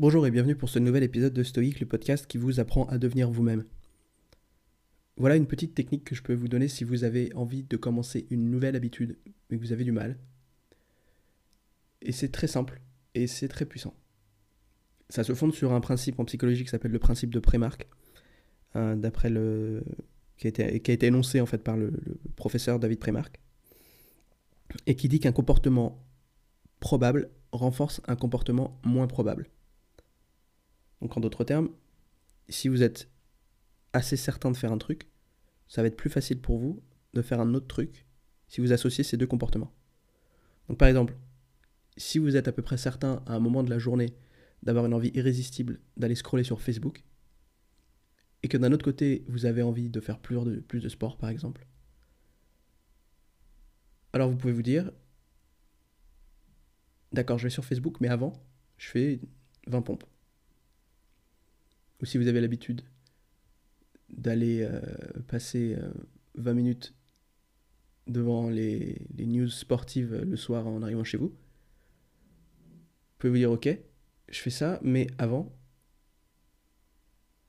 Bonjour et bienvenue pour ce nouvel épisode de Stoïque, le podcast qui vous apprend à devenir vous-même. Voilà une petite technique que je peux vous donner si vous avez envie de commencer une nouvelle habitude mais que vous avez du mal. Et c'est très simple et c'est très puissant. Ça se fonde sur un principe en psychologie qui s'appelle le principe de Prémark, hein, d'après le qui a, été, énoncé en fait par le, le professeur David Prémark, et qui dit qu'un comportement probable renforce un comportement moins probable. Donc en d'autres termes, si vous êtes assez certain de faire un truc, ça va être plus facile pour vous de faire un autre truc si vous associez ces deux comportements. Donc par exemple, si vous êtes à peu près certain à un moment de la journée d'avoir une envie irrésistible d'aller scroller sur Facebook, et que d'un autre côté vous avez envie de faire plus de, sport par exemple, alors vous pouvez vous dire, d'accord, je vais sur Facebook, mais avant, je fais 20 pompes ou si vous avez l'habitude d'aller euh, passer 20 euh, minutes devant les, les, news sportives le soir en arrivant chez vous, vous pouvez vous dire ok, je fais ça, mais avant,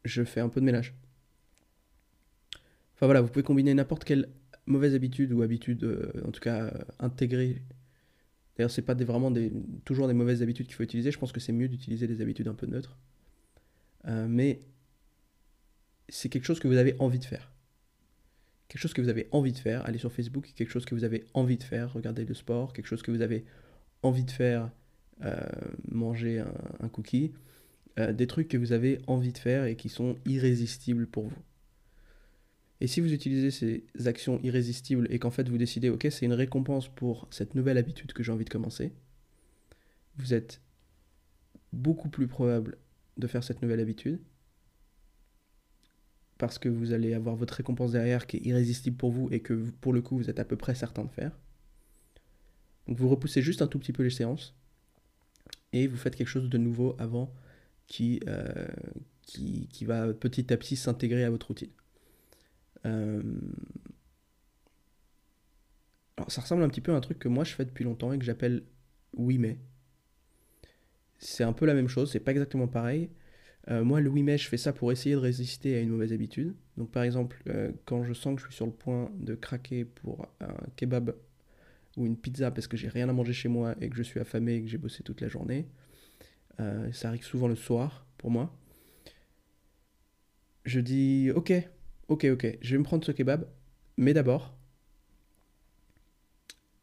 je fais un peu de ménage. Enfin voilà, vous pouvez combiner n'importe quelle mauvaise habitude ou habitude, euh, en tout cas intégrée. D'ailleurs, c'est pas des, vraiment des, toujours des mauvaises habitudes qu'il faut utiliser. Je pense que c'est mieux d'utiliser des habitudes un peu neutres. Euh, mais c'est quelque chose que vous avez envie de faire. Quelque chose que vous avez envie de faire, aller sur Facebook, quelque chose que vous avez envie de faire, regarder le sport, quelque chose que vous avez envie de faire, euh, manger un, cookie, euh, des trucs que vous avez envie de faire et qui sont irrésistibles pour vous. Et si vous utilisez ces actions irrésistibles et qu'en fait vous décidez, ok, c'est une récompense pour cette nouvelle habitude que j'ai envie de commencer, vous êtes beaucoup plus probable de faire cette nouvelle habitude. Parce que vous allez avoir votre récompense derrière qui est irrésistible pour vous et que pour le coup vous êtes à peu près certain de faire. Donc vous repoussez juste un tout petit peu les séances et vous faites quelque chose de nouveau avant qui, euh, qui, va petit à petit s'intégrer à votre routine. Euh, alors ça ressemble un petit peu à un truc que moi je fais depuis longtemps et que j'appelle oui mais c'est un peu la même chose, c'est pas exactement pareil. Euh, moi, le 8 mai, je fais ça pour essayer de résister à une mauvaise habitude. Donc, par exemple, euh, quand je sens que je suis sur le point de craquer pour un kebab ou une pizza parce que j'ai rien à manger chez moi et que je suis affamé et que j'ai bossé toute la journée, euh, ça arrive souvent le soir pour moi. Je dis ok, ok, ok, je vais me prendre ce kebab, mais d'abord,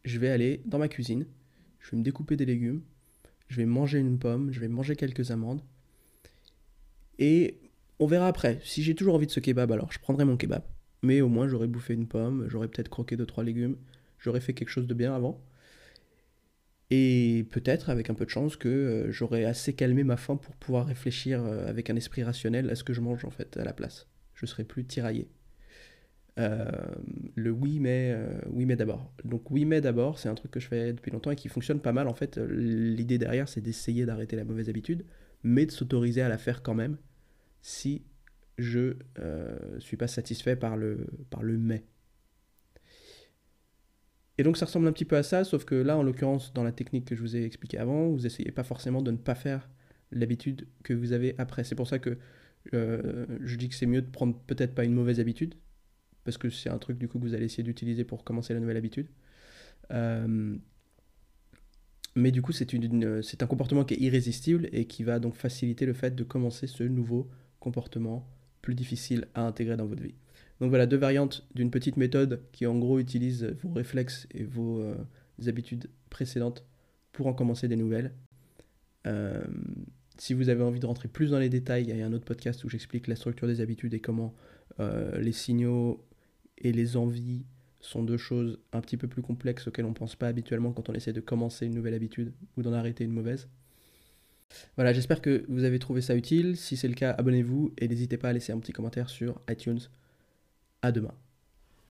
je vais aller dans ma cuisine, je vais me découper des légumes, je vais manger une pomme, je vais manger quelques amandes. Et on verra après. Si j'ai toujours envie de ce kebab, alors je prendrai mon kebab. Mais au moins j'aurais bouffé une pomme, j'aurais peut-être croqué 2-3 légumes, j'aurais fait quelque chose de bien avant. Et peut-être, avec un peu de chance, que euh, j'aurais assez calmé ma faim pour pouvoir réfléchir euh, avec un esprit rationnel à ce que je mange en fait à la place. Je serais plus tiraillé. Euh, le oui mais, euh, oui mais d'abord. Donc oui mais d'abord, c'est un truc que je fais depuis longtemps et qui fonctionne pas mal. En fait, l'idée derrière, c'est d'essayer d'arrêter la mauvaise habitude, mais de s'autoriser à la faire quand même si je euh, suis pas satisfait par le, par le mais. Et donc ça ressemble un petit peu à ça, sauf que là, en l'occurrence, dans la technique que je vous ai expliqué avant, vous essayez pas forcément de ne pas faire l'habitude que vous avez après. C'est pour ça que je dis que c'est mieux de prendre peut-être pas une mauvaise habitude, parce que c'est un truc du coup que vous allez essayer d'utiliser pour commencer la nouvelle habitude. Euh, mais du coup, c'est, c'est un comportement qui est irrésistible et qui va donc faciliter le fait de commencer ce nouveau comportement plus difficile à intégrer dans votre vie. Donc voilà, deux variantes d'une petite méthode qui en gros utilise vos réflexes et vos euh, habitudes précédentes pour en commencer des nouvelles. Euh, si vous avez envie de rentrer plus dans les détails, il y a un autre podcast où j'explique la structure des habitudes et comment les signaux et les envies sont deux choses un petit peu plus complexes auxquelles on ne pense pas habituellement quand on essaie de commencer une nouvelle habitude ou d'en arrêter une mauvaise. Voilà, j'espère que vous avez trouvé ça utile. Si c'est le cas, abonnez-vous et n'hésitez pas à laisser un petit commentaire sur iTunes. À demain.